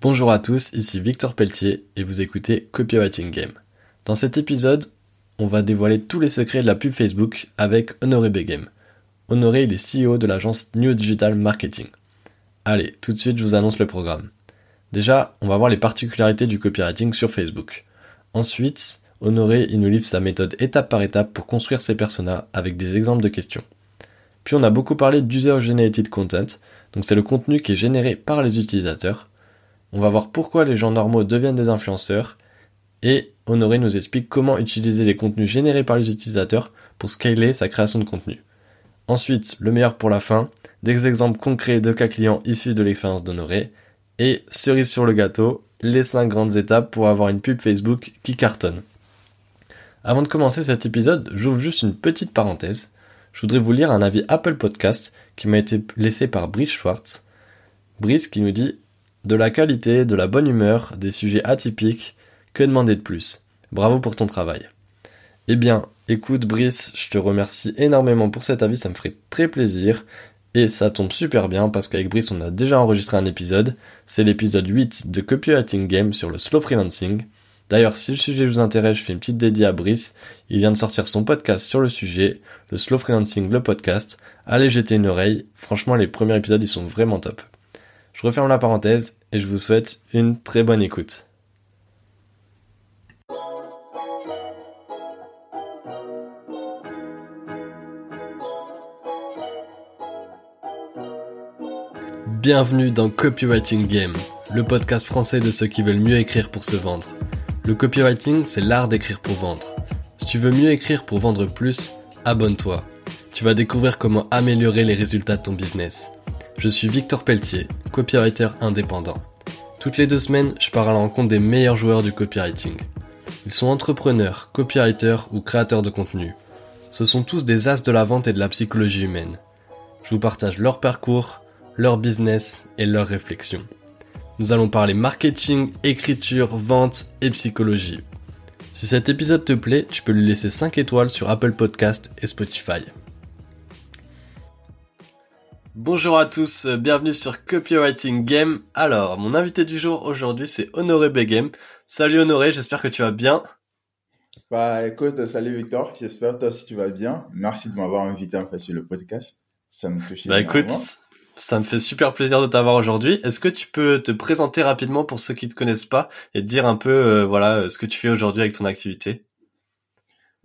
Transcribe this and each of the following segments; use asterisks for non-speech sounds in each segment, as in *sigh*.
Bonjour à tous, ici Victor Pelletier et vous écoutez Copywriting Game. Dans cet épisode, on va dévoiler tous les secrets de la pub Facebook avec Honoré Begem. Honoré, il est CEO de l'agence New Digital Marketing. Allez, tout de suite, je vous annonce le programme. Déjà, on va voir les particularités du copywriting sur Facebook. Ensuite, Honoré, il nous livre sa méthode étape par étape pour construire ses personas avec des exemples de questions. Puis on a beaucoup parlé d'user generated content, donc c'est le contenu qui est généré par les utilisateurs on va voir pourquoi les gens normaux deviennent des influenceurs et Honoré nous explique comment utiliser les contenus générés par les utilisateurs pour scaler sa création de contenu. Ensuite, le meilleur pour la fin, des exemples concrets de cas clients issus de l'expérience d'Honoré et cerise sur le gâteau, les 5 grandes étapes pour avoir une pub Facebook qui cartonne. Avant de commencer cet épisode, j'ouvre juste une petite parenthèse. Je voudrais vous lire un avis Apple Podcast qui m'a été laissé par Brice Schwartz. Brice qui nous dit de la qualité, de la bonne humeur, des sujets atypiques, que demander de plus? Bravo pour ton travail. Eh bien, écoute Brice, je te remercie énormément pour cet avis, ça me ferait très plaisir. Et ça tombe super bien parce qu'avec Brice, on a déjà enregistré un épisode. C'est l'épisode 8 de Copywriting Game sur le slow freelancing. D'ailleurs, si le sujet vous intéresse, je fais une petite dédiée à Brice. Il vient de sortir son podcast sur le sujet, le slow freelancing, le podcast. Allez jeter une oreille. Franchement, les premiers épisodes, ils sont vraiment top. Je referme la parenthèse et je vous souhaite une très bonne écoute. Bienvenue dans Copywriting Game, le podcast français de ceux qui veulent mieux écrire pour se vendre. Le copywriting, c'est l'art d'écrire pour vendre. Si tu veux mieux écrire pour vendre plus, abonne-toi. Tu vas découvrir comment améliorer les résultats de ton business. Je suis Victor Pelletier, copywriter indépendant. Toutes les deux semaines, je pars à la rencontre des meilleurs joueurs du copywriting. Ils sont entrepreneurs, copywriters ou créateurs de contenu. Ce sont tous des as de la vente et de la psychologie humaine. Je vous partage leur parcours, leur business et leurs réflexions. Nous allons parler marketing, écriture, vente et psychologie. Si cet épisode te plaît, tu peux lui laisser 5 étoiles sur Apple Podcast et Spotify. Bonjour à tous, euh, bienvenue sur Copywriting Game. Alors, mon invité du jour aujourd'hui, c'est Honoré Begem. Salut Honoré, j'espère que tu vas bien. Bah écoute, salut Victor, j'espère toi aussi tu vas bien. Merci de m'avoir invité en fait sur le podcast. Ça me touche Bah écoute, ça me fait super plaisir de t'avoir aujourd'hui. Est-ce que tu peux te présenter rapidement pour ceux qui ne te connaissent pas et dire un peu euh, voilà ce que tu fais aujourd'hui avec ton activité?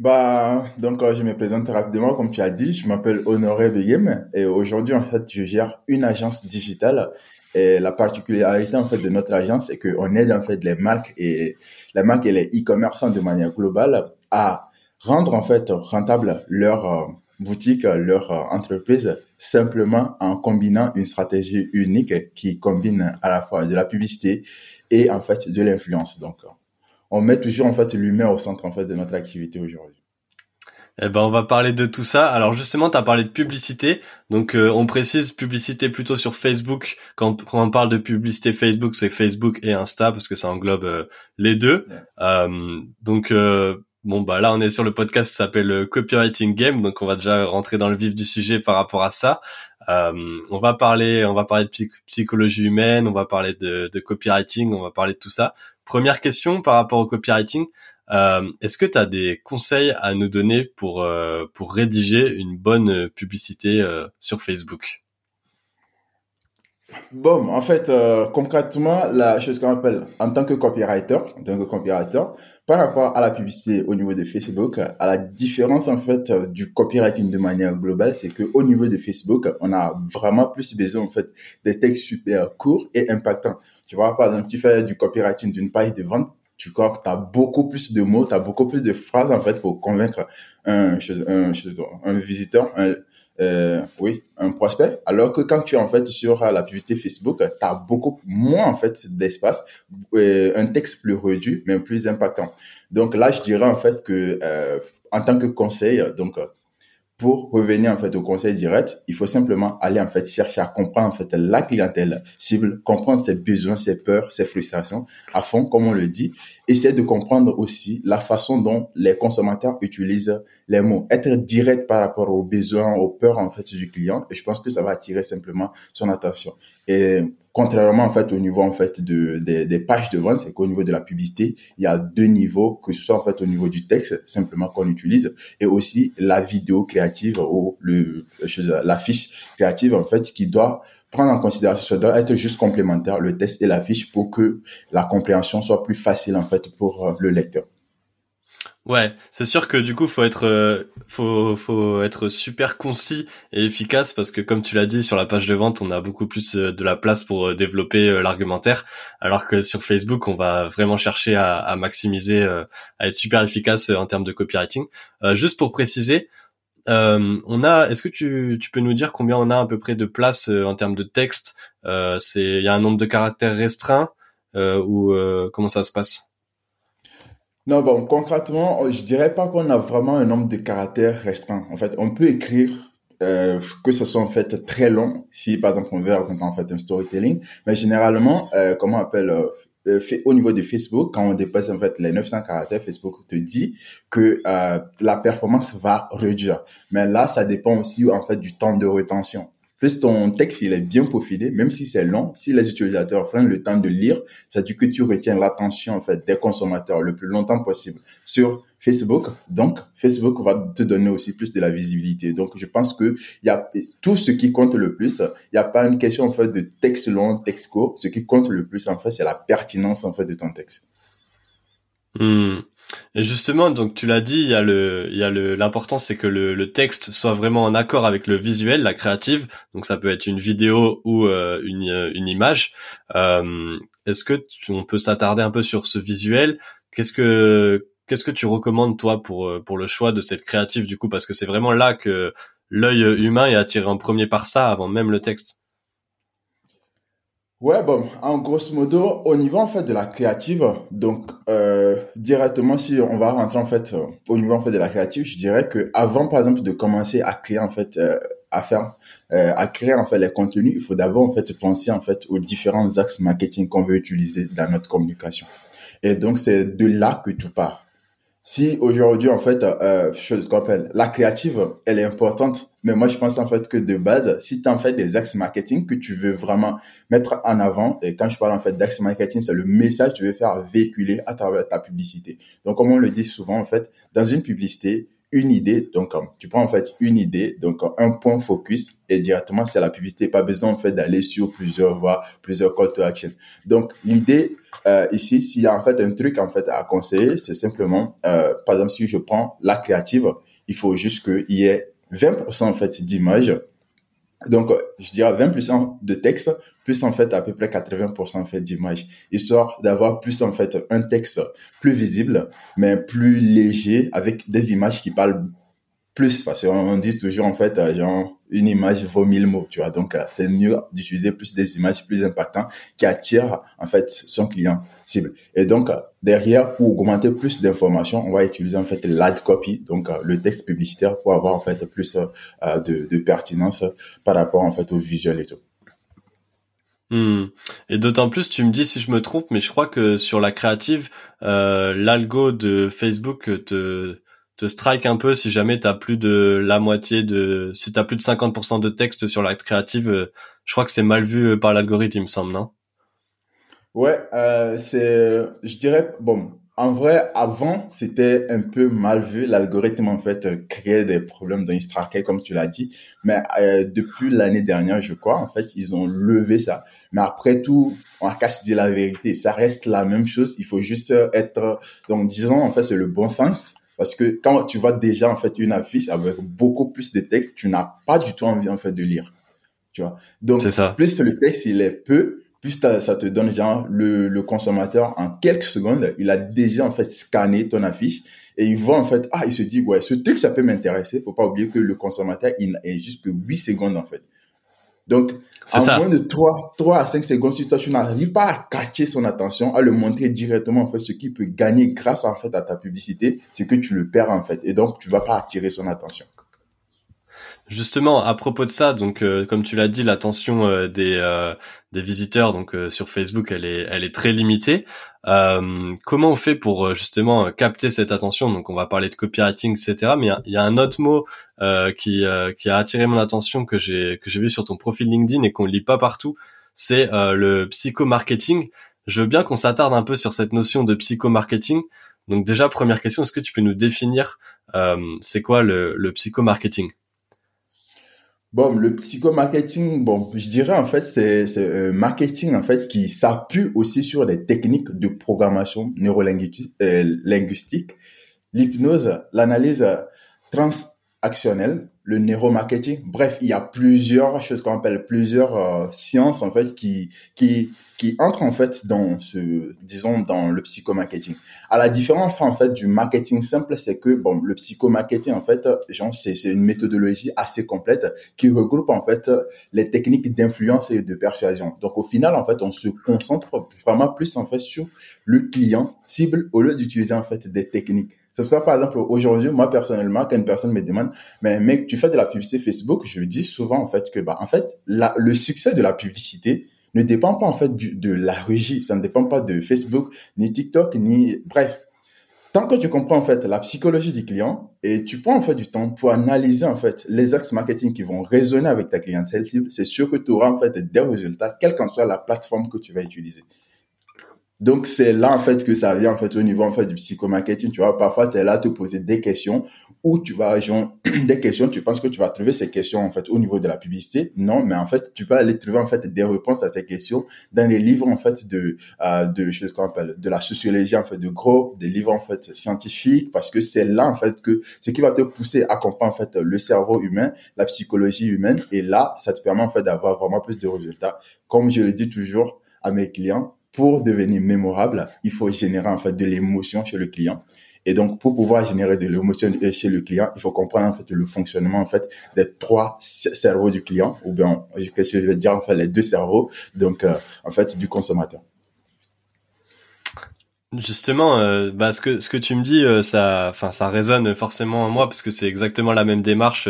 Bah, donc, euh, je me présente rapidement, comme tu as dit. Je m'appelle Honoré Begem et aujourd'hui, en fait, je gère une agence digitale. Et la particularité, en fait, de notre agence, c'est qu'on aide, en fait, les marques et les marques et les e-commerçants de manière globale à rendre, en fait, rentable leur euh, boutique, leur euh, entreprise, simplement en combinant une stratégie unique qui combine à la fois de la publicité et, en fait, de l'influence. Donc, on met toujours en fait l'humain au centre en fait de notre activité aujourd'hui. Eh ben, on va parler de tout ça. Alors justement, tu as parlé de publicité. Donc euh, on précise publicité plutôt sur Facebook. Quand, on parle de publicité Facebook, c'est Facebook et Insta parce que ça englobe euh, les deux. Euh, donc bon bah là on est sur le podcast qui s'appelle Copywriting Game. Donc on va déjà rentrer dans le vif du sujet par rapport à ça. on va parler, on va parler de psychologie humaine, on va parler de, de copywriting, on va parler de tout ça. Première question par rapport au copywriting. Euh, Est-ce que tu as des conseils à nous donner pour, euh, pour rédiger une bonne publicité euh, sur Facebook? Bon, en fait, concrètement, la chose qu'on appelle en tant que copywriter, en tant que copywriter, par rapport à la publicité au niveau de Facebook, à la différence en fait du copywriting de manière globale, c'est que au niveau de Facebook, on a vraiment plus besoin en fait des textes super courts et impactants. Tu vois, par exemple, tu fais du copywriting d'une page de vente, tu tu as beaucoup plus de mots, tu as beaucoup plus de phrases en fait pour convaincre un, un, un visiteur, un, euh, oui, un prospect. Alors que quand tu es en fait sur la publicité Facebook, tu as beaucoup moins en fait d'espace, euh, un texte plus réduit mais plus impactant. Donc là, je dirais en fait que euh, en tant que conseil, donc pour revenir en fait au conseil direct, il faut simplement aller en fait chercher à comprendre en fait la clientèle cible, comprendre ses besoins, ses peurs, ses frustrations à fond, comme on le dit. Essayer de comprendre aussi la façon dont les consommateurs utilisent les mots. Être direct par rapport aux besoins, aux peurs en fait du client. Et je pense que ça va attirer simplement son attention. Et Contrairement en fait au niveau en fait de des, pages de vente, c'est qu'au niveau de la publicité, il y a deux niveaux, que ce soit en fait au niveau du texte simplement qu'on utilise et aussi la vidéo créative ou le la fiche créative en fait qui doit prendre en considération, ça doit être juste complémentaire, le test et la fiche, pour que la compréhension soit plus facile, en fait, pour euh, le lecteur. Ouais, c'est sûr que du coup faut être euh, faut faut être super concis et efficace parce que comme tu l'as dit sur la page de vente, on a beaucoup plus euh, de la place pour développer l'argumentaire. Alors que sur Facebook, on va vraiment chercher à, maximiser à être super efficace en termes de copywriting. juste pour préciser, euh, on a, est-ce que tu, tu peux nous dire combien on a à peu près de place euh, en termes de texte? Euh, C'est, il y a un nombre de caractères restreint ou comment ça se passe? Non, bon, concrètement, je dirais pas qu'on a vraiment un nombre de caractères restreint. En fait, on peut écrire que ce soit en fait très long, si par exemple on veut raconter en fait un storytelling, mais généralement, comment on appelle euh, fait, au niveau de Facebook, quand on dépasse en fait les 900 caractères, Facebook te dit que euh, la performance va réduire. Mais là, ça dépend aussi en fait du temps de rétention. Plus ton texte il est bien profilé, même si c'est long, si les utilisateurs prennent le temps de lire, ça dit que tu retiens l'attention des consommateurs le plus longtemps possible sur Facebook. Donc Facebook va te donner aussi plus de la visibilité. Donc je pense que y a tout ce qui compte le plus. Il n'y a pas une question en de texte long, texte court. Ce qui compte le plus en fait c'est la pertinence en fait de ton texte. Hmm. Et justement, donc tu l'as dit, il y a le, il y a le, l'important c'est que le, le, texte soit vraiment en accord avec le visuel, la créative. Donc ça peut être une vidéo ou euh, une, une image. Euh, est-ce que tu, on peut s'attarder un peu sur ce visuel? Qu'est-ce que, qu'est-ce que tu recommandes toi pour euh, pour le choix de cette créative du coup? Parce que c'est vraiment là que l'œil humain est attiré en premier par ça avant même le texte. Ouais, bon, en grosso modo, au niveau en fait de la créative, donc euh, directement si on va rentrer en fait euh, au niveau en fait de la créative, je dirais que avant par exemple de commencer à créer en fait euh, à faire euh, à créer en fait les contenus, il faut d'abord en fait penser en fait aux différents axes marketing qu'on veut utiliser dans notre communication. Et donc c'est de là que tout part. Si aujourd'hui en fait euh, chose qu'on appelle la créative, elle est importante mais moi, je pense en fait que de base, si tu en fais des axes marketing que tu veux vraiment mettre en avant, et quand je parle en fait d'axes marketing, c'est le message que tu veux faire véhiculer à travers ta publicité. Donc, comme on le dit souvent, en fait, dans une publicité, une idée, donc tu prends en fait une idée, donc un point focus et directement c'est la publicité, pas besoin en fait d'aller sur plusieurs voies, plusieurs call to action. Donc l'idée euh, ici, s'il y a en fait un truc en fait à conseiller, c'est simplement, euh, par exemple si je prends la créative, il faut juste qu'il y ait 20% en fait d'images. Donc, je dirais 20% de texte, plus en fait à peu près 80% en fait d'images, histoire d'avoir plus en fait un texte plus visible, mais plus léger, avec des images qui parlent plus, parce qu'on dit toujours en fait, euh, genre, une image vaut mille mots, tu vois. Donc, euh, c'est mieux d'utiliser plus des images plus impactantes qui attirent en fait son client cible. Et donc, euh, derrière, pour augmenter plus d'informations, on va utiliser en fait l'ad copy, donc le texte publicitaire pour avoir en fait plus de, de pertinence par rapport en fait au visuel et tout. Hmm. Et d'autant plus, tu me dis si je me trompe, mais je crois que sur la créative, euh, l'algo de Facebook te te strike un peu si jamais t'as plus de la moitié de si t'as plus de 50% de texte sur la créative euh, je crois que c'est mal vu euh, par l'algorithme il me semble non? Ouais euh, c'est je dirais bon en vrai avant c'était un peu mal vu l'algorithme en fait créait des problèmes dans Instagram comme tu l'as dit. Mais depuis l'année dernière je crois en fait ils ont levé ça. Mais après tout on va cacher dire la vérité. Ça reste la même chose. Il faut juste être donc disons en fait c'est le bon sens parce que quand tu vois déjà en fait une affiche avec beaucoup plus de texte, tu n'as pas du tout envie en fait de lire. Tu vois? Donc ça. plus le texte il est peu, plus ça te donne genre le, le consommateur en quelques secondes, il a déjà en fait scanné ton affiche et il voit en fait ah il se dit ouais ce truc ça peut m'intéresser. Faut pas oublier que le consommateur il est juste que 8 secondes en fait. Donc, en moins de 3, 3 à 5 secondes, si toi, tu n'arrives pas à catcher son attention, à le montrer directement, en fait, ce qui peut gagner grâce, en fait, à ta publicité, c'est que tu le perds, en fait. Et donc, tu vas pas attirer son attention. Justement, à propos de ça, donc euh, comme tu l'as dit, l'attention euh, des euh, des visiteurs donc sur Facebook, elle est elle est très limitée. comment on fait pour justement capter cette attention? Donc, on va parler de copywriting, etc. Mais il y, a un autre mot qui qui a attiré mon attention que j'ai que j'ai vu sur ton profil LinkedIn et qu'on lit pas partout. c'est le psychomarketing. Je veux bien qu'on s'attarde un peu sur cette notion de psychomarketing. Donc déjà, première question, est-ce que tu peux nous définir c'est quoi le, le psychomarketing? Bon, le psychomarketing, bon, je dirais en fait, c'est un marketing en fait qui s'appuie aussi sur des techniques de programmation neurolinguistique, euh, l'hypnose, l'analyse transactionnelle, le neuromarketing. Bref, il y a plusieurs choses qu'on appelle plusieurs euh, sciences en fait qui qui qui entrent en fait dans ce disons dans le psychomarketing. À la différence en fait du marketing simple, c'est que bon le psychomarketing en fait genre c'est c'est une méthodologie assez complète qui regroupe en fait les techniques d'influence et de persuasion. Donc au final en fait on se concentre vraiment plus en fait sur le client cible au lieu d'utiliser en fait des techniques c'est pour ça, par exemple, aujourd'hui, moi, personnellement, quand une personne me demande, mais mec, tu fais de la publicité Facebook, je dis souvent, en fait, que, bah, en fait, le succès de la publicité ne dépend pas, en fait, de la régie. Ça ne dépend pas de Facebook, ni TikTok, ni, bref. Tant que tu comprends, en fait, la psychologie du client et tu prends, en fait, du temps pour analyser, en fait, les axes marketing qui vont résonner avec ta clientèle c'est sûr que tu auras, en fait, des résultats, quelle qu'en soit la plateforme que tu vas utiliser. Donc c'est là en fait que ça vient en fait au niveau en fait du psychomarketing, tu vois, parfois tu es là te poser des questions ou tu vas genre des questions, tu penses que tu vas trouver ces questions en fait au niveau de la publicité. Non, mais en fait, tu vas aller trouver en fait des réponses à ces questions dans les livres en fait de euh, de choses qu'on appelle de la sociologie en fait de gros, des livres en fait scientifiques parce que c'est là en fait que ce qui va te pousser à comprendre en fait le cerveau humain, la psychologie humaine et là, ça te permet en fait d'avoir vraiment plus de résultats. Comme je le dis toujours à mes clients, pour devenir mémorable, il faut générer en fait de l'émotion chez le client. Et donc, pour pouvoir générer de l'émotion chez le client, il faut comprendre en fait le fonctionnement en fait des trois cerveaux du client, ou bien, qu'est-ce que je vais dire en fait les deux cerveaux, donc euh, en fait du consommateur. Justement, euh, bah, ce que ce que tu me dis, euh, ça, enfin, ça résonne forcément en moi parce que c'est exactement la même démarche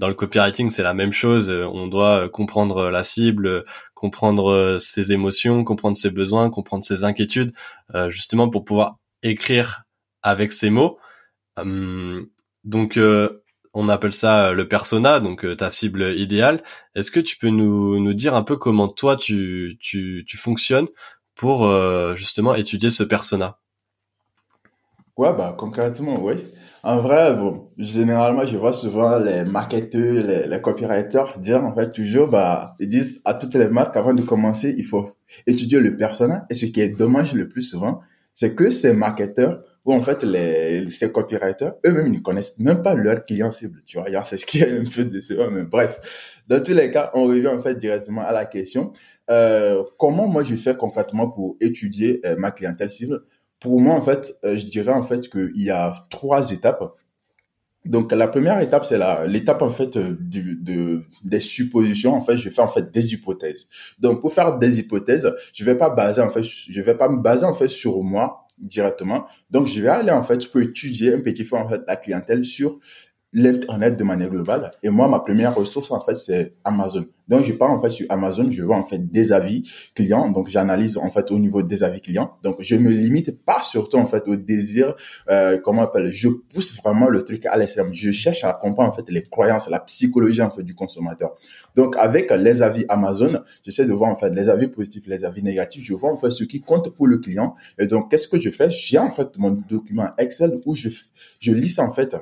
dans le copywriting. C'est la même chose. on doit comprendre la cible, comprendre euh, ses émotions, comprendre ses besoins, comprendre ses inquiétudes, euh, justement pour pouvoir écrire avec ses mots. Hum, donc euh, on appelle ça le persona, donc ta cible idéale. Est-ce que tu peux nous, nous dire un peu comment toi tu, tu, tu fonctionnes pour justement étudier ce persona? Ouais, bah concrètement, oui. En vrai, bon, généralement, je vois souvent les marketeurs, les, les copywriters dire en fait toujours, bah, ils disent à toutes les marques avant de commencer, il faut étudier le personnel. Et ce qui est dommage le plus souvent, c'est que ces marketeurs ou en fait les ces copywriters eux-mêmes ils ne connaissent même pas leur client cible. Tu vois, c'est ce qui est un peu décevant. Mais bref, dans tous les cas, on revient en fait directement à la question. Euh, comment moi je fais concrètement pour étudier euh, ma clientèle cible? Pour moi, en fait, euh, je dirais en fait qu'il y a trois étapes. Donc la première étape, c'est l'étape en fait euh, de, des suppositions. En fait, je fais en fait des hypothèses. Donc pour faire des hypothèses, je vais pas baser en fait, je vais pas me baser en fait sur moi directement. Donc je vais aller en fait pour étudier un petit peu en fait la clientèle sur l'internet de manière globale. Et moi, ma première ressource en fait, c'est Amazon. Donc, je pars en fait sur Amazon, je vois en fait des avis clients. Donc, j'analyse en fait au niveau des avis clients. Donc, je me limite pas surtout en fait au désir, euh, comment on appelle, je pousse vraiment le truc à l'extrême. Je cherche à comprendre en fait les croyances, la psychologie en fait du consommateur. Donc, avec les avis Amazon, j'essaie de voir en fait les avis positifs, les avis négatifs. Je vois en fait ce qui compte pour le client. Et donc, qu'est-ce que je fais J'ai en fait mon document Excel où je je lis en fait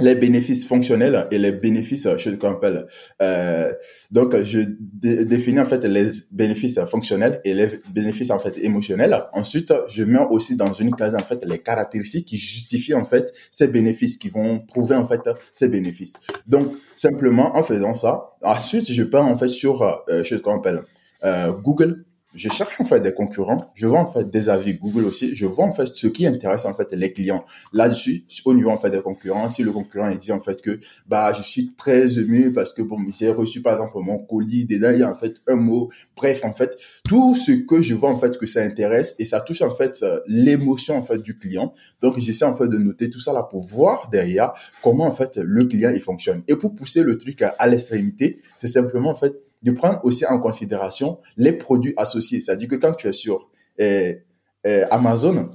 les bénéfices fonctionnels et les bénéfices, je appelle. Euh, donc, je définis en fait les bénéfices fonctionnels et les bénéfices en fait émotionnels. Ensuite, je mets aussi dans une case en fait les caractéristiques qui justifient en fait ces bénéfices, qui vont prouver en fait ces bénéfices. Donc, simplement en faisant ça, ensuite je pars en fait sur euh, qu'on appelle euh, Google je cherche en fait des concurrents, je vois en fait des avis Google aussi, je vois en fait ce qui intéresse en fait les clients. Là-dessus, au niveau en fait des concurrents, si le concurrent il dit en fait que bah je suis très ému parce que bon j'ai reçu par exemple mon colis, dedans il y a en fait un mot, bref en fait tout ce que je vois en fait que ça intéresse et ça touche en fait euh, l'émotion en fait du client. Donc j'essaie en fait de noter tout ça là pour voir derrière comment en fait le client il fonctionne. Et pour pousser le truc à l'extrémité, c'est simplement en fait de prendre aussi en considération les produits associés. C'est-à-dire que quand tu es sur euh, euh, Amazon,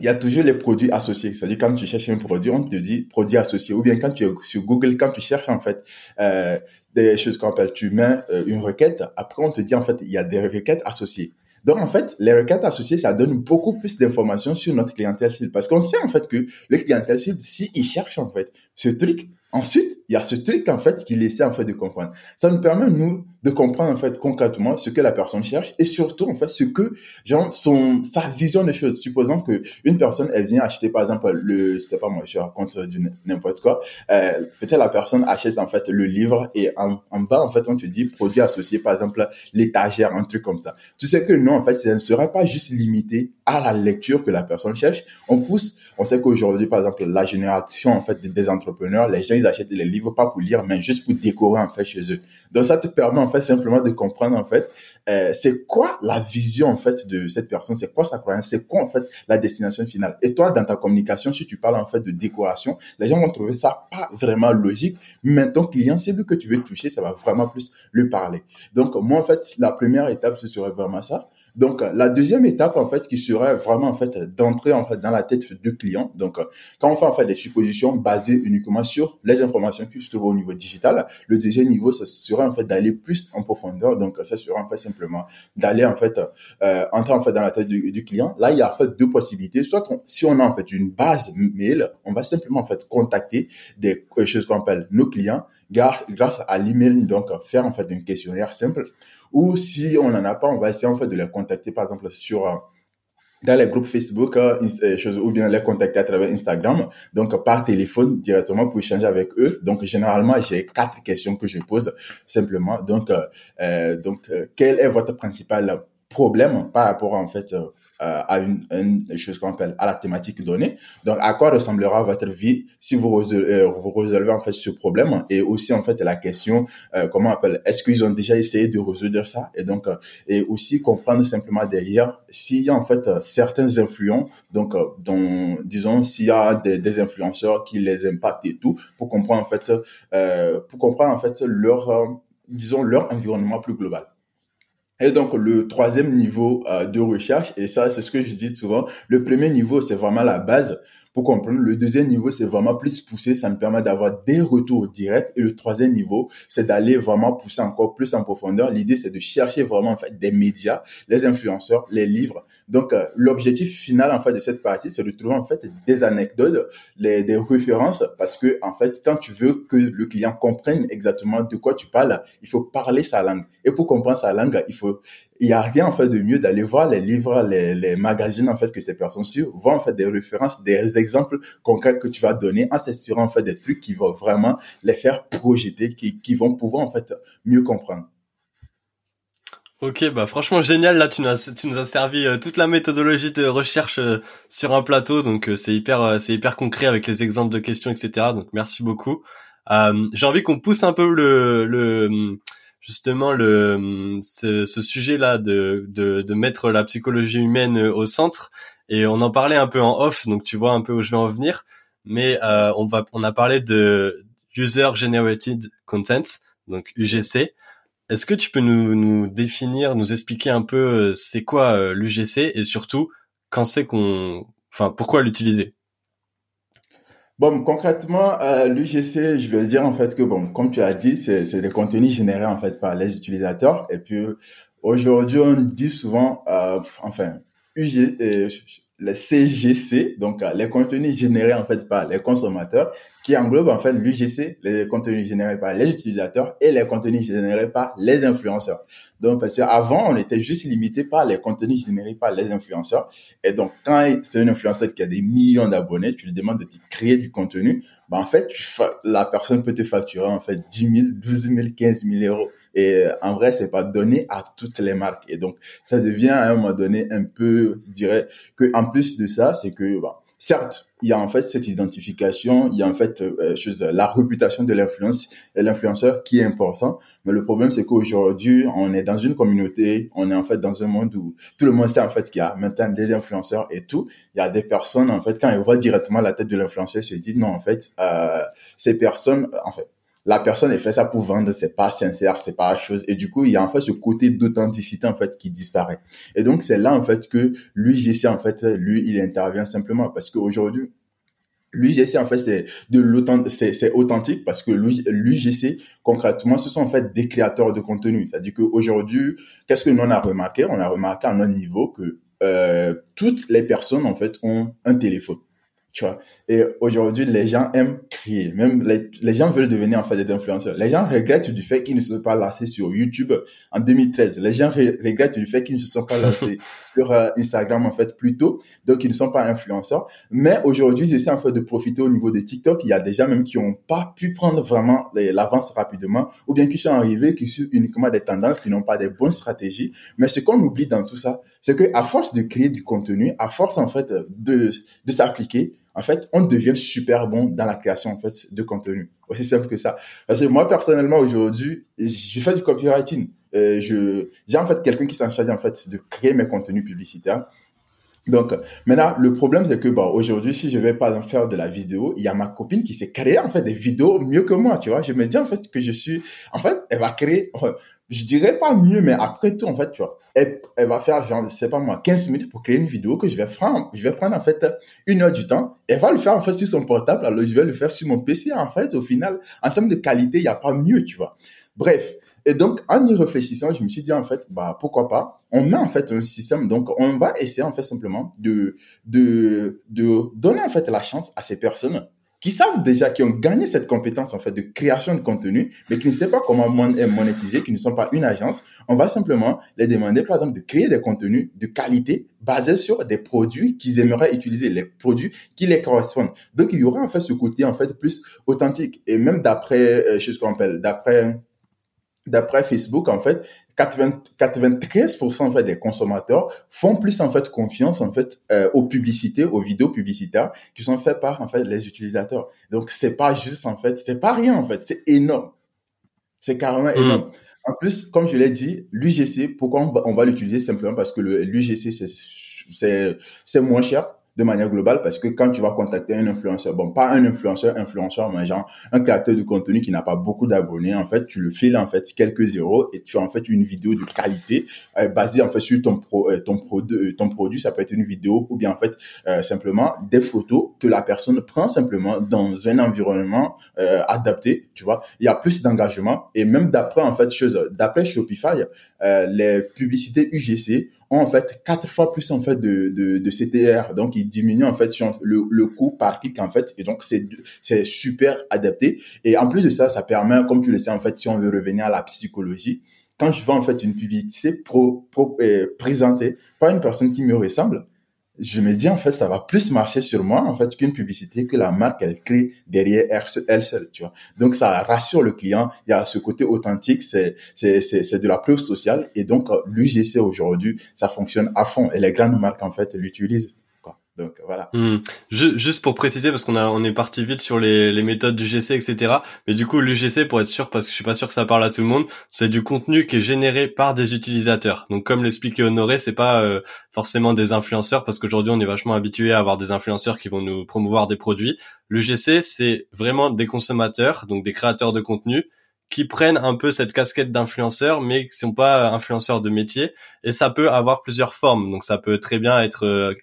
il y a toujours les produits associés. C'est-à-dire quand tu cherches un produit, on te dit produit associé. Ou bien quand tu es sur Google, quand tu cherches en fait euh, des choses qu'on appelle, tu mets euh, une requête, après on te dit en fait il y a des requêtes associées. Donc, en fait, les requêtes associées, ça donne beaucoup plus d'informations sur notre clientèle cible. Parce qu'on sait, en fait, que le clientèle cible, s'il cherche, en fait, ce truc, ensuite, il y a ce truc, en fait, qu'il essaie, en fait, de comprendre. Ça nous permet, nous, de comprendre, en fait, concrètement ce que la personne cherche et surtout, en fait, ce que, genre, son, sa vision des choses. Supposons que une personne, elle vient acheter, par exemple, le, c'était pas moi, je raconte n'importe quoi. Euh, peut-être la personne achète, en fait, le livre et en, bas, en fait, on te dit produit associé, par exemple, l'étagère, un truc comme ça. Tu sais que non, en fait, ça ne serait pas juste limité à la lecture que la personne cherche. On pousse, on sait qu'aujourd'hui, par exemple, la génération, en fait, des entrepreneurs, les gens, ils achètent les livres pas pour lire, mais juste pour décorer, en fait, chez eux. Donc, ça te permet, en fait, simplement de comprendre, en fait, euh, c'est quoi la vision en fait de cette personne, c'est quoi sa croyance, c'est quoi en fait la destination finale? Et toi, dans ta communication, si tu parles en fait de décoration, les gens vont trouver ça pas vraiment logique, mais ton client cible que tu veux toucher, ça va vraiment plus lui parler. Donc moi en fait, la première étape ce serait vraiment ça. Donc, la deuxième étape, en fait, qui serait vraiment, en fait, d'entrer, en fait, dans la tête du client. Donc, quand on fait, en fait, des suppositions basées uniquement sur les informations qui se trouvent au niveau digital, le deuxième niveau, ça serait, en fait, d'aller plus en profondeur. Donc, ça serait, en fait, simplement d'aller, en fait, euh, entrer, en fait, dans la tête du, client. Là, il y a, en fait, deux possibilités. Soit, si on a, en fait, une base mail, on va simplement, en fait, contacter des choses qu'on appelle nos clients grâce à l'email, donc faire en fait un questionnaire simple. Ou si on n'en a pas, on va essayer en fait de les contacter par exemple sur euh, dans les groupes Facebook euh, euh, ou bien les contacter à travers Instagram, donc par téléphone directement pour échanger avec eux. Donc généralement j'ai quatre questions que je pose simplement. Donc donc quel est votre principal problème par rapport en fait euh, à une, une chose qu'on appelle à la thématique donnée. Donc, à quoi ressemblera votre vie si vous euh, vous résolvez en fait ce problème? Et aussi en fait la question euh, comment on appelle est-ce qu'ils ont déjà essayé de résoudre ça? Et donc et aussi comprendre simplement derrière s'il y a en fait certains influents donc dont disons s'il y a des, des, influenceurs qui les impactent et tout pour comprendre en fait pour comprendre en fait leur disons leur environnement plus global. Et donc le troisième niveau euh, de recherche, et ça c'est ce que je dis souvent, le premier niveau c'est vraiment la base pour comprendre. Le deuxième niveau c'est vraiment plus poussé, ça me permet d'avoir des retours directs. Et le troisième niveau c'est d'aller vraiment pousser encore plus en profondeur. L'idée c'est de chercher vraiment en fait des médias, les influenceurs, les livres. Donc euh, l'objectif final en fait de cette partie c'est de trouver en fait des anecdotes, les, des références, parce que en fait quand tu veux que le client comprenne exactement de quoi tu parles, il faut parler sa langue. Et pour comprendre sa langue, il faut, il y a rien en fait de mieux d'aller voir les livres, les, les, magazines en fait que ces personnes suivent, voir en fait des références, des exemples concrets que tu vas donner en s'inspirant en fait des trucs qui vont vraiment les faire projeter, qui, qui vont pouvoir en fait mieux comprendre. Ok, bah franchement génial. Là, tu nous as, tu nous as servi euh, toute la méthodologie de recherche euh, sur un plateau, donc euh, c'est hyper, c'est hyper concret avec les exemples de questions, etc. Donc merci beaucoup. J'ai envie qu'on pousse un peu le, le justement le ce, sujet-là de, de, de mettre la psychologie humaine au centre. Et on en parlait un peu en off, donc tu vois un peu où je vais en venir. Mais euh, on va on a parlé de user generated content, donc UGC. Est-ce que tu peux nous, nous définir, nous expliquer un peu euh, c'est quoi euh, l'UGC et surtout quand c'est qu'on, enfin pourquoi l'utiliser? Bon, concrètement, euh, l'UGC, je vais dire en fait que bon, comme tu as dit, c'est des contenus générés en fait par les utilisateurs. Et puis aujourd'hui, on dit souvent, euh, enfin, UG, le CGC, donc euh, les contenus générés en fait par les consommateurs, qui englobe en fait l'UGC, les contenus générés par les utilisateurs et les contenus générés par les influenceurs. Donc parce qu'avant on était juste limité par les contenus générés par les influenceurs et donc quand c'est un influenceur qui a des millions d'abonnés, tu lui demandes de créer du contenu, ben en fait la personne peut te facturer en fait 10 000, 12 000, 15 000 euros. Et euh, en vrai, c'est pas donné à toutes les marques. Et donc, ça devient à un moment donné un peu, je dirais, que en plus de ça, c'est que, bah, certes, il y a en fait cette identification, il y a en fait euh, chose, la réputation de l'influence et l'influenceur qui est important. Mais le problème, c'est qu'aujourd'hui, on est dans une communauté, on est en fait dans un monde où tout le monde sait en fait qu'il y a maintenant des influenceurs et tout. Il y a des personnes en fait quand ils voient directement la tête de l'influenceur, se disent non en fait, euh, ces personnes, en fait, la personne elle fait ça pour vendre, c'est pas sincère, c'est pas chose. Et du coup, il y a en fait ce côté d'authenticité en fait qui disparaît. Et donc c'est là en fait que l'UGC en fait lui il intervient simplement parce qu'aujourd'hui L'UGC, en fait, c'est de l'authentique, c'est authentique parce que l'UGC, concrètement, ce sont en fait des créateurs de contenu. C'est-à-dire qu'aujourd'hui, qu'est-ce que nous on a remarqué? On a remarqué à notre niveau que euh, toutes les personnes, en fait, ont un téléphone tu vois. Et aujourd'hui, les gens aiment crier. Même les, les, gens veulent devenir en fait des influenceurs. Les gens regrettent du fait qu'ils ne se sont pas lancés sur YouTube en 2013. Les gens regrettent du fait qu'ils ne se sont pas lancés *laughs* sur euh, Instagram en fait plus tôt. Donc, ils ne sont pas influenceurs. Mais aujourd'hui, ils essaient en fait de profiter au niveau de TikTok. Il y a des gens même qui n'ont pas pu prendre vraiment l'avance rapidement ou bien qui sont arrivés, qui suivent uniquement des tendances, qui n'ont pas des bonnes stratégies. Mais ce qu'on oublie dans tout ça, c'est que à force de créer du contenu, à force en fait de, de s'appliquer, en fait, on devient super bon dans la création en fait de contenu. Aussi simple que ça. Parce que moi personnellement aujourd'hui, je fais du copywriting. Euh, je j'ai en fait quelqu'un qui s'en charge en fait de créer mes contenus publicitaires. Donc maintenant le problème c'est que bon aujourd'hui si je vais pas faire de la vidéo, il y a ma copine qui s'est créée en fait des vidéos mieux que moi, tu vois. Je me dis en fait que je suis en fait elle va créer je dirais pas mieux, mais après tout, en fait, tu vois, elle, elle, va faire, genre, je sais pas moi, 15 minutes pour créer une vidéo que je vais prendre, je vais prendre, en fait, une heure du temps. Elle va le faire, en fait, sur son portable, alors je vais le faire sur mon PC, en fait, au final, en termes de qualité, il n'y a pas mieux, tu vois. Bref. Et donc, en y réfléchissant, je me suis dit, en fait, bah, pourquoi pas, on met, en fait, un système, donc, on va essayer, en fait, simplement de, de, de donner, en fait, la chance à ces personnes qui savent déjà, qui ont gagné cette compétence en fait de création de contenu, mais qui ne savent pas comment monétiser, qui ne sont pas une agence, on va simplement les demander, par exemple, de créer des contenus de qualité basés sur des produits qu'ils aimeraient utiliser, les produits qui les correspondent. Donc, il y aura en fait ce côté en fait plus authentique. Et même d'après, euh, ce qu'on appelle, d'après d'après Facebook, en fait, 93% en fait des consommateurs font plus en fait confiance en fait euh, aux publicités, aux vidéos publicitaires qui sont faites par en fait les utilisateurs. Donc c'est pas juste en fait, c'est pas rien en fait, c'est énorme. C'est carrément hmm. énorme. En plus, comme je l'ai dit, l'UGC, pourquoi on va, on va l'utiliser simplement parce que l'UGC c'est c'est moins cher de manière globale parce que quand tu vas contacter un influenceur, bon, pas un influenceur, influenceur, mais genre un créateur de contenu qui n'a pas beaucoup d'abonnés, en fait, tu le files en fait quelques zéros et tu fais en fait une vidéo de qualité euh, basée en fait sur ton pro, euh, ton produit, euh, ton produit, ça peut être une vidéo ou bien en fait simplement des photos que la personne prend simplement dans un environnement adapté, tu vois. Il y a plus d'engagement et même d'après en fait chose, d'après Shopify, les publicités UGC ont en fait quatre fois plus en fait de, de, de CTR. Donc, ils diminuent en fait le, le coût par clic en fait. Et donc, c'est super adapté. Et en plus de ça, ça permet, comme tu le sais en fait, si on veut revenir à la psychologie, quand je vois en fait une publicité pro, pro euh, présentée par une personne qui me ressemble, je me dis en fait ça va plus marcher sur moi en fait qu'une publicité que la marque elle crée derrière elle seule tu vois. Donc ça rassure le client. Il y a ce côté authentique c'est c'est c'est de la preuve sociale. Et donc l'UGC aujourd'hui ça fonctionne à fond. Et les grandes marques en fait l'utilisent donc voilà. Hmm. Juste pour préciser, parce qu'on a on est parti vite sur les, les méthodes du GC, etc. Mais du coup, l'UGC, pour être sûr, parce que je suis pas sûr que ça parle à tout le monde, c'est du contenu qui est généré par des utilisateurs. Donc comme l'expliquait Honoré, c'est pas euh, forcément des influenceurs, parce qu'aujourd'hui on est vachement habitué à avoir des influenceurs qui vont nous promouvoir des produits. L'UGC, c'est vraiment des consommateurs, donc des créateurs de contenu, qui prennent un peu cette casquette d'influenceurs, mais qui sont pas influenceurs de métier. Et ça peut avoir plusieurs formes. Donc ça peut très bien être euh,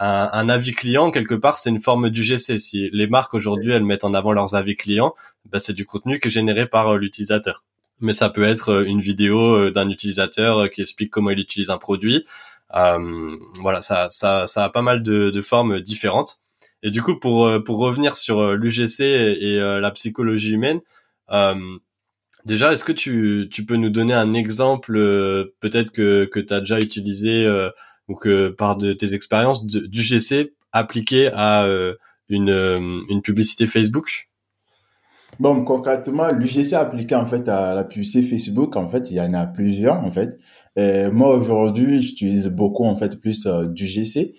un un, avis client quelque part c'est une forme du GC. Si les marques aujourd'hui elles mettent en avant leurs avis clients, bah, c'est du contenu qui est généré par euh, l'utilisateur. Mais ça peut être euh, une vidéo euh, d'un utilisateur qui explique comment il utilise un produit. voilà, ça, ça, ça a pas mal de, de formes différentes. Et du coup, pour pour revenir sur l'UGC et, la psychologie humaine, déjà, est-ce que tu, tu peux nous donner un exemple, peut-être que que tu as déjà utilisé donc par de tes expériences du GC appliqué à euh, une, euh, une publicité Facebook? Bon, concrètement, l'UGC appliqué en fait à la publicité Facebook, en fait, il y en a plusieurs en fait. moi aujourd'hui, j'utilise beaucoup en fait plus euh, du GC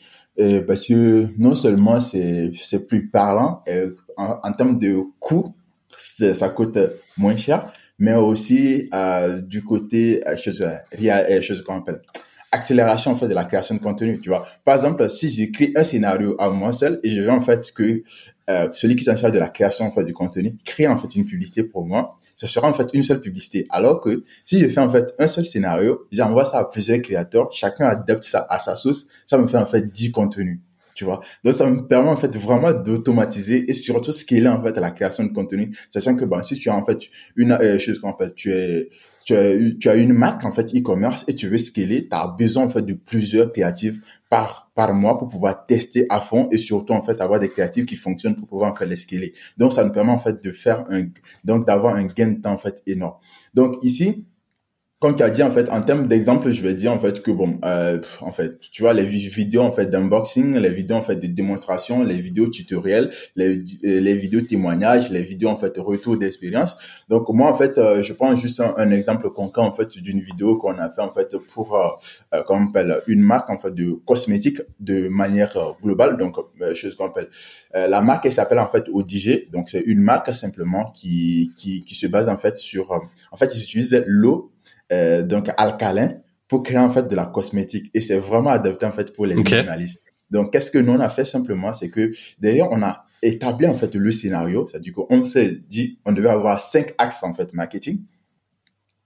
parce que non seulement c'est c'est plus parlant en, termes de coût, ça coûte moins cher, mais aussi du côté chose, chose qu'on appelle accélération en fait de la création de contenu, tu vois. Par exemple, si j'écris un scénario à moi seul et je veux en fait que euh, celui qui s'en charge de la création en fait du contenu crée en fait une publicité pour moi, ce sera en fait une seule publicité. Alors que si je fais en fait un seul scénario, j'envoie ça à plusieurs créateurs, chacun adapte ça à sa sauce, ça me fait en fait 10 contenus. Tu vois Donc ça me permet en fait vraiment d'automatiser et surtout scaler en fait la création de contenu, sachant que bon si tu as en fait une euh, chose qu'on fait tu es tu as, tu as une marque en fait e-commerce et tu veux scaler, tu as besoin en fait de plusieurs créatives par par mois pour pouvoir tester à fond et surtout en fait avoir des créatives qui fonctionnent pour pouvoir en fait les scaler. Donc ça nous permet en fait de faire un donc d'avoir un gain de temps en fait énorme. Donc ici comme tu as dit en fait en termes d'exemple je vais dire en fait que bon euh, en fait tu vois les vidéos en fait d'unboxing les vidéos en fait de démonstration les vidéos tutoriels les, euh, les vidéos témoignages les vidéos en fait retour d'expérience donc moi en fait euh, je prends juste un, exemple concret en fait d'une vidéo qu'on a fait en fait pour euh, on appelle une marque en fait de cosmétiques de manière globale donc chose qu'on appelle la marque elle s'appelle en fait ODG donc c'est une marque simplement qui qui qui se base en fait sur en fait ils utilisent l'eau euh, donc alcalin pour créer en fait de la cosmétique et c'est vraiment adapté en fait pour les minimalistes. Donc qu'est-ce que nous on a fait simplement, c'est que d'ailleurs on a établi en fait le scénario, c'est-à-dire qu'on s'est dit on devait avoir cinq axes en fait marketing.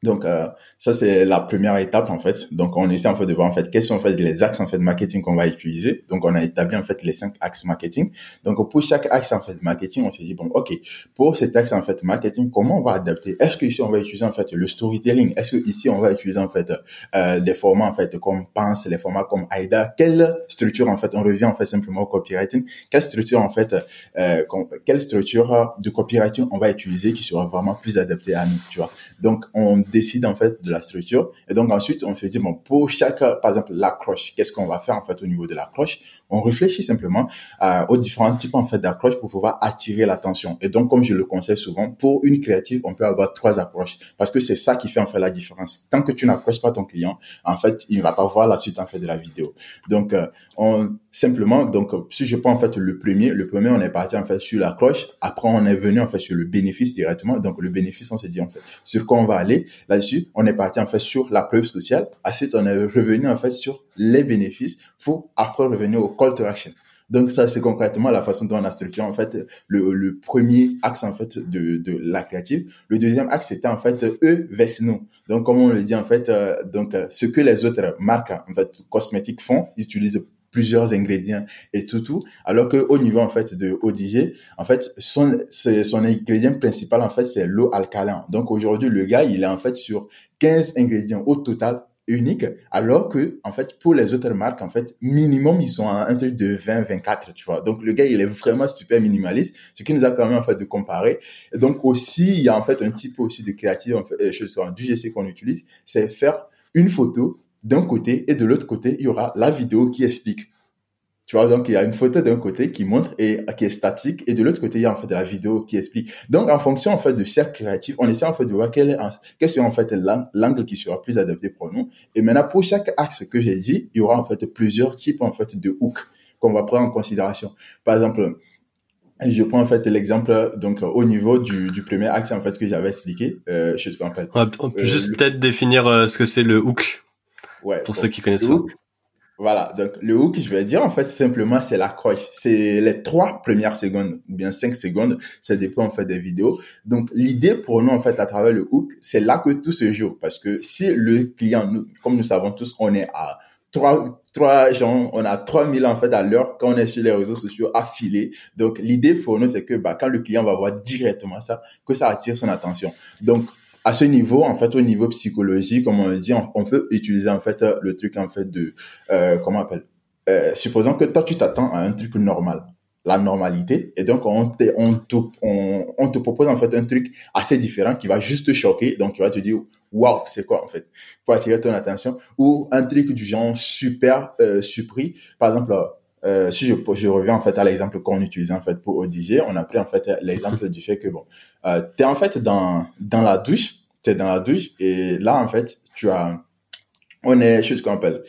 Donc euh, ça c'est la première étape en fait. Donc on essaie en fait de voir en fait quels sont en fait les axes en fait marketing qu'on va utiliser. Donc on a établi en fait les cinq axes marketing. Donc pour chaque axe en fait marketing, on s'est dit bon ok pour cet axe en fait marketing comment on va adapter Est-ce que ici on va utiliser en fait le storytelling Est-ce que ici on va utiliser en fait euh, des formats en fait comme Pense, les formats comme AIDA Quelle structure en fait on revient en fait simplement au copywriting Quelle structure en fait euh, quelle structure de copywriting on va utiliser qui sera vraiment plus adaptée à nous Tu vois Donc on décide en fait de la structure. Et donc ensuite, on se dit, bon, pour chaque, par exemple, l'accroche, qu'est-ce qu'on va faire en fait au niveau de l'accroche on réfléchit simplement euh, aux différents types en fait d'approches pour pouvoir attirer l'attention. Et donc, comme je le conseille souvent, pour une créative, on peut avoir trois approches parce que c'est ça qui fait en fait la différence. Tant que tu n'approches pas ton client, en fait, il ne va pas voir la suite en fait de la vidéo. Donc, euh, on simplement, donc si je prends en fait le premier, le premier, on est parti en fait sur l'accroche. Après, on est venu en fait sur le bénéfice directement. Donc, le bénéfice, on s'est dit en fait sur quoi on va aller. Là-dessus, on est parti en fait sur la preuve sociale. Ensuite, on est revenu en fait sur les bénéfices pour après revenir au call to action. Donc ça, c'est concrètement la façon dont on a structuré en fait le, premier axe en fait de, de la créative. Le deuxième axe c'était en fait eux vers nous. Donc comme on le dit en fait, euh, donc euh, ce que les autres marques en fait cosmétiques font, ils utilisent plusieurs ingrédients et tout tout alors que au niveau en fait de ODG en fait son son ingrédient principal en fait c'est l'eau alcalin donc aujourd'hui le gars il est en fait sur 15 ingrédients au total unique, alors que, en fait, pour les autres marques, en fait, minimum, ils sont à un truc de 20, 24, tu vois. Donc, le gars, il est vraiment super minimaliste, ce qui nous a permis, en fait, de comparer. Et donc, aussi, il y a, en fait, un type aussi de créative, en fait, euh, chose, du GC qu'on utilise, c'est faire une photo d'un côté et de l'autre côté, il y aura la vidéo qui explique. Tu vois, donc il y a une photo d'un côté qui montre et qui est statique, et de l'autre côté, il y a en fait de la vidéo qui explique. Donc, en fonction en fait de chaque créatif, on essaie en fait de voir quel est, quel sera en fait l'angle qui sera plus adapté pour nous. Et maintenant, pour chaque axe que j'ai dit, il y aura en fait plusieurs types en fait de hooks qu'on va prendre en considération. Par exemple, je prends en fait l'exemple donc au niveau du, du premier axe en fait que j'avais expliqué. Euh, je sais pas en fait. On peut juste euh, peut-être définir euh, ce que c'est le hook. Ouais. Pour ceux qui connaissent pas. Voilà, donc le hook, je vais dire, en fait, simplement, c'est l'accroche. C'est les trois premières secondes, ou bien cinq secondes, ça dépend en fait des vidéos. Donc l'idée pour nous, en fait, à travers le hook, c'est là que tout se joue. Parce que si le client, nous, comme nous savons tous, on est à trois, trois gens, on a 3000 en fait à l'heure quand on est sur les réseaux sociaux affilés. Donc l'idée pour nous, c'est que bah, quand le client va voir directement ça, que ça attire son attention. Donc à ce niveau, en fait, au niveau psychologique, comme on le dit, on, peut utiliser en fait le truc en fait de euh, comment on appelle. Euh, supposons que toi tu t'attends à un truc normal, la normalité, et donc on te, on, te, propose en fait un truc assez différent qui va juste te choquer, donc tu vas te dire waouh, c'est quoi en fait, pour attirer ton attention, ou un truc du genre super euh, surpris, par exemple. Euh, si je, je reviens en fait à l'exemple qu'on utilisait en fait pour ODG, on a pris en fait l'exemple du fait que bon, euh, tu es en fait dans, dans la douche, tu es dans la douche et là en fait, tu as, on est, je sais ce qu'on appelle,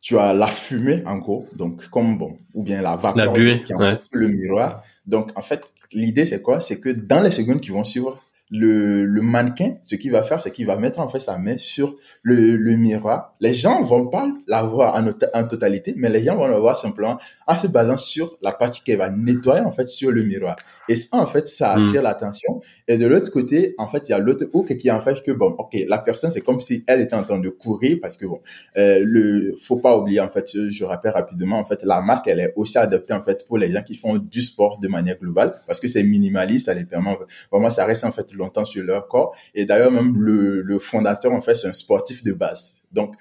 tu as la fumée en gros, donc comme bon, ou bien la vapeur la buée, qui le miroir. Donc en fait, l'idée c'est quoi? C'est que dans les secondes qui vont suivre, le, le mannequin, ce qu'il va faire, c'est qu'il va mettre en fait sa main sur le, le miroir. Les gens vont pas la voir en, en, totalité, mais les gens vont la voir simplement en se basant sur la partie qu'elle va nettoyer en fait sur le miroir. Et ça, en fait, ça hmm. attire l'attention. Et de l'autre côté, en fait, il y a l'autre hook qui en fait que bon, ok, la personne, c'est comme si elle était en train de courir parce que bon, euh, le, faut pas oublier en fait, je rappelle rapidement, en fait, la marque, elle est aussi adaptée en fait pour les gens qui font du sport de manière globale parce que c'est minimaliste, ça les permet vraiment, ça reste en fait longtemps sur leur corps. Et d'ailleurs, même le, le fondateur, en fait, c'est un sportif de base. Donc,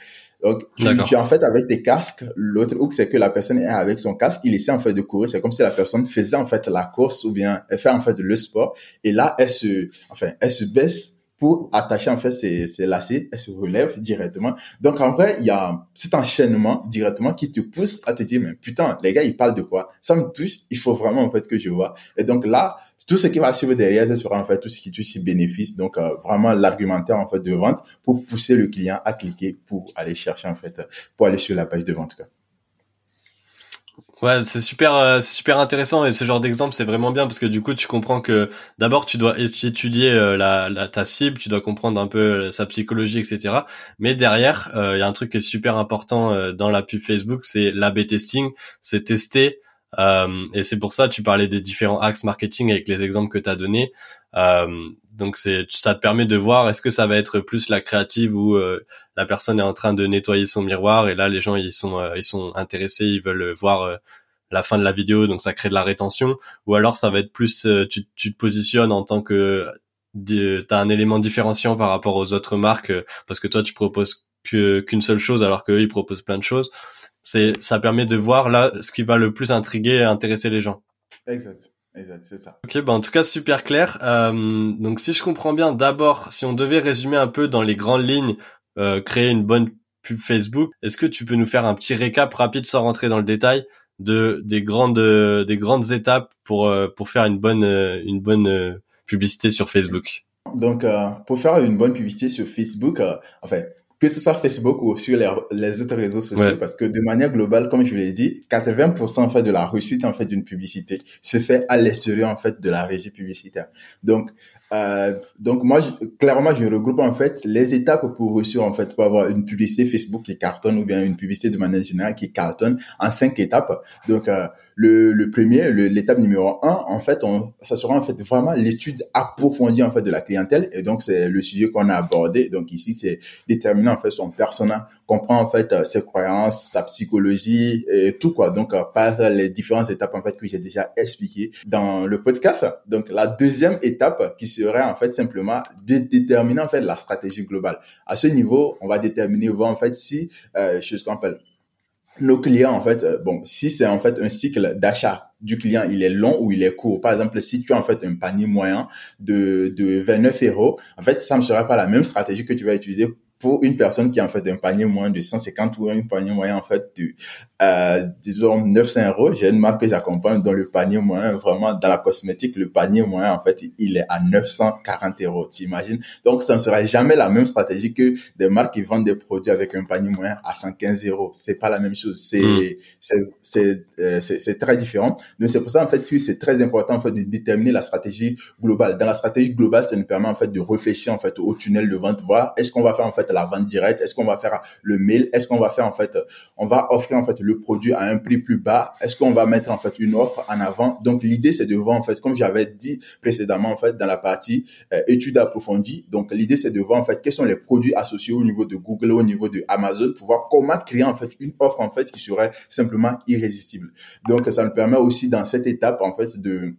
donc, tu, tu, en fait avec tes casques. L'autre hook, c'est que la personne est avec son casque. Il essaie en fait de courir. C'est comme si la personne faisait en fait la course ou bien elle fait en fait le sport. Et là, elle se, enfin, elle se baisse pour attacher en fait ses, ses lacets. Elle se relève directement. Donc, en vrai, il y a cet enchaînement directement qui te pousse à te dire, mais putain, les gars, ils parlent de quoi? Ça me touche. Il faut vraiment en fait que je vois. Et donc là, tout ce qui va suivre derrière, ce sera en fait tout ce qui touche bénéfice. Donc euh, vraiment l'argumentaire en fait de vente pour pousser le client à cliquer pour aller chercher en fait pour aller sur la page de vente. Quoi. Ouais, c'est super, euh, super intéressant et ce genre d'exemple c'est vraiment bien parce que du coup tu comprends que d'abord tu dois étudier euh, la, la, ta cible, tu dois comprendre un peu sa psychologie, etc. Mais derrière, il y a un truc qui est super important dans la pub Facebook, c'est l'A/B testing, c'est tester euh, et c'est pour ça tu parlais des différents axes marketing avec les exemples que tu as donnés. Euh, donc c'est ça te permet de voir est-ce que ça va être plus la créative ou euh, la personne est en train de nettoyer son miroir et là les gens ils sont ils sont intéressés, ils veulent voir la fin de la vidéo donc ça crée de la rétention ou alors ça va être plus tu, tu te positionnes en tant que tu as un élément différenciant par rapport aux autres marques parce que toi tu proposes qu'une seule chose alors qu'eux ils proposent plein de choses c'est ça permet de voir là ce qui va le plus intriguer et intéresser les gens. Exact. Exact, c'est ça. Ok, bah en tout cas super clair. Euh, donc si je comprends bien, d'abord, si on devait résumer un peu dans les grandes lignes, euh, créer une bonne pub Facebook, est-ce que tu peux nous faire un petit récap rapide sans rentrer dans le détail de des grandes des grandes étapes pour euh, pour faire une bonne une bonne publicité sur Facebook? Donc pour faire une bonne publicité sur Facebook, en fait, que ce soit Facebook ou sur les, autres réseaux sociaux, parce que de manière globale, comme je l'ai dit, 80% en fait de la réussite en fait d'une publicité se fait à l'extérieur en fait de la régie publicitaire. Donc euh, donc moi, clairement, je regroupe en fait les étapes pour réussir en fait pour avoir une publicité Facebook qui cartonne ou bien une publicité de manière générale qui cartonne en cinq étapes. Donc euh, le, le premier, l'étape numéro un, en fait, on, ça sera en fait vraiment l'étude approfondie en fait de la clientèle et donc c'est le sujet qu'on a abordé. Donc ici, c'est déterminer en fait son persona, comprendre en fait euh, ses croyances, sa psychologie et tout quoi. Donc par les différentes étapes en fait que j'ai déjà expliquées dans le podcast. Donc la deuxième étape qui serait en fait simplement de déterminer en fait la stratégie globale. À ce niveau, on va déterminer voir en fait si euh, ce qu'on appelle nos clients en fait euh, bon si c'est en fait un cycle d'achat du client il est long ou il est court par exemple si tu as en fait un panier moyen de de 29 euros en fait ça ne sera pas la même stratégie que tu vas utiliser pour une personne qui a en fait un panier moyen de 150 ou un panier moyen en fait de euh, disons 900 euros j'ai une marque que j'accompagne dans le panier moyen vraiment dans la cosmétique le panier moyen en fait il est à 940 euros tu imagines? Donc ça ne sera jamais la même stratégie que des marques qui vendent des produits avec un panier moyen à 115 euros. C'est pas la même chose. C'est mm. c'est euh, c'est c'est très différent. Donc c'est pour ça en fait que c'est très important en fait de déterminer la stratégie globale. Dans la stratégie globale ça nous permet en fait de réfléchir en fait au tunnel de vente voir est-ce qu'on va faire en fait la vente directe Est-ce qu'on va faire le mail Est-ce qu'on va faire en fait, on va offrir en fait le produit à un prix plus bas Est-ce qu'on va mettre en fait une offre en avant? Donc l'idée c'est de voir en fait, comme j'avais dit précédemment en fait dans la partie euh, étude approfondie. Donc l'idée c'est de voir en fait quels sont les produits associés au niveau de Google, au niveau de Amazon, pour voir comment créer en fait une offre en fait qui serait simplement irrésistible. Donc ça nous permet aussi dans cette étape en fait de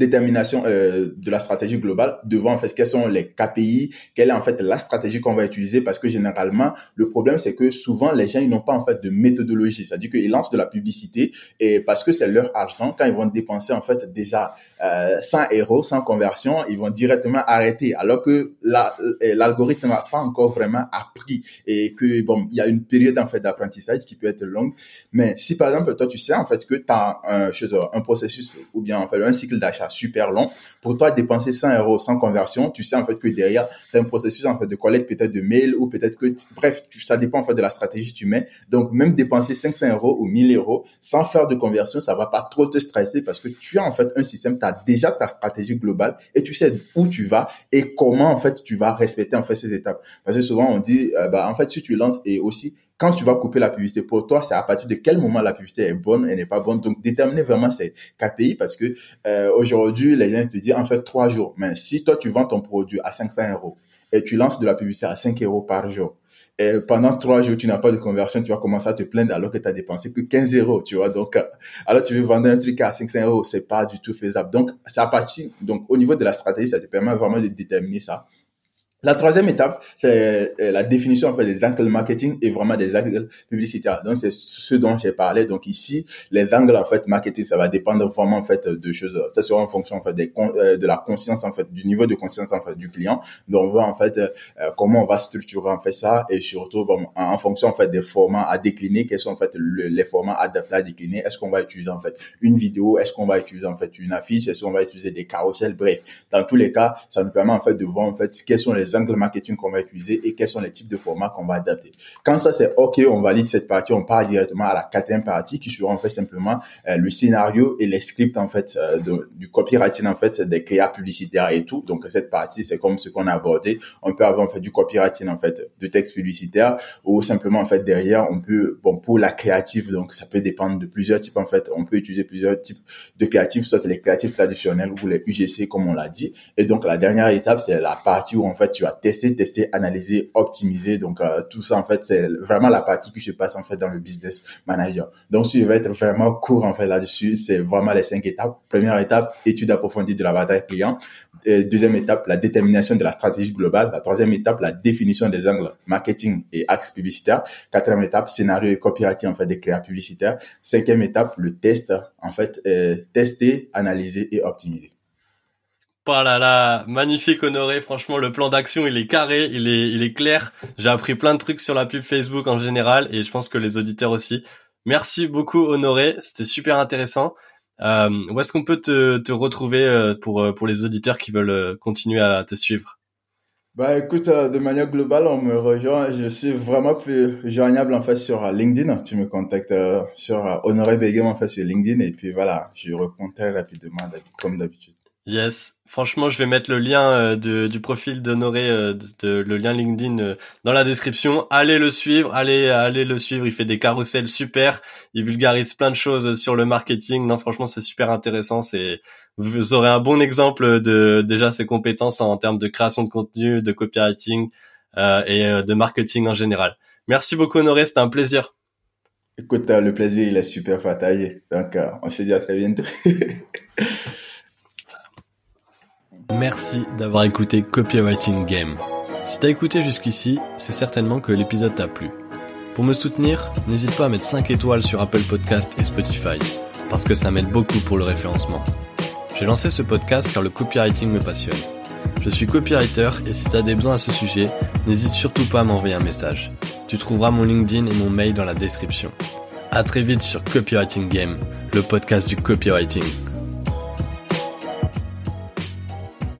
détermination euh, de la stratégie globale, devant en fait quels sont les KPI, quelle est en fait la stratégie qu'on va utiliser parce que généralement le problème c'est que souvent les gens ils n'ont pas en fait de méthodologie, c'est-à-dire qu'ils lancent de la publicité et parce que c'est leur argent quand ils vont dépenser en fait déjà euh, 100 euros sans conversion, ils vont directement arrêter. Alors que euh, l'algorithme n'a pas encore vraiment appris et que bon il y a une période en fait d'apprentissage qui peut être longue, mais si par exemple toi tu sais en fait que tu as un, un processus ou bien en fait un cycle d'achat super long. Pour toi, dépenser 100 euros sans conversion, tu sais en fait que derrière, tu as un processus en fait de collecte peut-être de mails ou peut-être que, bref, ça dépend en fait de la stratégie que tu mets. Donc, même dépenser 500 euros ou 1000 euros sans faire de conversion, ça va pas trop te stresser parce que tu as en fait un système, tu as déjà ta stratégie globale et tu sais où tu vas et comment en fait tu vas respecter en fait ces étapes. Parce que souvent on dit, euh, bah en fait si tu lances et aussi quand tu vas couper la publicité, pour toi, c'est à partir de quel moment la publicité est bonne et n'est pas bonne? Donc, déterminer vraiment ces KPI parce que euh, aujourd'hui, les gens te disent en fait trois jours. Mais si toi, tu vends ton produit à 500 euros et tu lances de la publicité à 5 euros par jour, et pendant trois jours, tu n'as pas de conversion, tu vas commencer à te plaindre alors que tu as dépensé que 15 euros, tu vois. Donc, euh, alors tu veux vendre un truc à 500 euros, c'est pas du tout faisable. Donc, ça donc au niveau de la stratégie, ça te permet vraiment de déterminer ça. La troisième étape, c'est euh, la définition en fait des angles marketing et vraiment des angles publicitaires. Donc c'est ce dont j'ai parlé. Donc ici, les angles en fait marketing, ça va dépendre vraiment en fait de choses. Ça sera en fonction en fait euh, de la conscience en fait du niveau de conscience en fait du client. Donc on voit en fait euh, comment on va structurer en fait ça et surtout en, fonction en fait des formats à décliner. Quels sont en fait les formats adaptés à décliner Est-ce qu'on va utiliser en fait une vidéo Est-ce qu'on va utiliser en fait une affiche Est-ce qu'on va utiliser des carousels Bref, dans tous les cas, ça nous permet en fait de voir en fait quels sont les angles marketing qu'on va utiliser et quels sont les types de formats qu'on va adapter. Quand ça c'est OK, on valide cette partie, on part directement à la quatrième partie qui sera en fait simplement euh, le scénario et les scripts en fait euh, du copywriting en fait des créas publicitaires et tout. Donc cette partie c'est comme ce qu'on a abordé. On peut avoir en fait du copywriting en fait de texte publicitaire ou simplement en fait derrière on peut bon pour la créative donc ça peut dépendre de plusieurs types en fait. On peut utiliser plusieurs types de créatifs, soit les créatifs traditionnels ou les UGC comme on l'a dit. Et donc la dernière étape c'est la partie où en fait tu as tester, tester, analyser, optimiser. Donc euh, tout ça en fait c'est vraiment la partie qui se passe en fait dans le business manager. Donc si je vais être vraiment court en fait là-dessus, c'est vraiment les cinq étapes. Première étape, étude approfondie de la bataille client. Deuxième étape, la détermination de la stratégie globale. La troisième étape, la définition des angles marketing et axes publicitaires. Quatrième étape, scénario et copywriting en fait des créas publicitaires. Cinquième étape, le test en fait, euh, tester, analyser et optimiser. Oh là là, magnifique Honoré, franchement le plan d'action il est carré, il est, il est clair. J'ai appris plein de trucs sur la pub Facebook en général et je pense que les auditeurs aussi. Merci beaucoup Honoré, c'était super intéressant. Euh, où est-ce qu'on peut te, te retrouver euh, pour, euh, pour les auditeurs qui veulent euh, continuer à te suivre? Bah écoute, de manière globale, on me rejoint. Je suis vraiment plus joignable en fait sur LinkedIn. Tu me contactes sur Honoré Begum en fait sur LinkedIn et puis voilà, je réponds très rapidement comme d'habitude. Yes, franchement, je vais mettre le lien euh, de, du profil d'Honoré, euh, de, le lien LinkedIn euh, dans la description. Allez le suivre, allez, allez le suivre. Il fait des carousels super, il vulgarise plein de choses sur le marketing. Non, franchement, c'est super intéressant. C'est, vous aurez un bon exemple de déjà ses compétences en termes de création de contenu, de copywriting et de marketing en général. Merci beaucoup Honoré, c'était un plaisir. Écoute, le plaisir il est super partagé. Donc, on se dit à très bientôt. *laughs* Merci d'avoir écouté Copywriting Game. Si t'as écouté jusqu'ici, c'est certainement que l'épisode t'a plu. Pour me soutenir, n'hésite pas à mettre 5 étoiles sur Apple Podcast et Spotify, parce que ça m'aide beaucoup pour le référencement. J'ai lancé ce podcast car le copywriting me passionne. Je suis copywriter et si t'as des besoins à ce sujet, n'hésite surtout pas à m'envoyer un message. Tu trouveras mon LinkedIn et mon mail dans la description. À très vite sur Copywriting Game, le podcast du copywriting.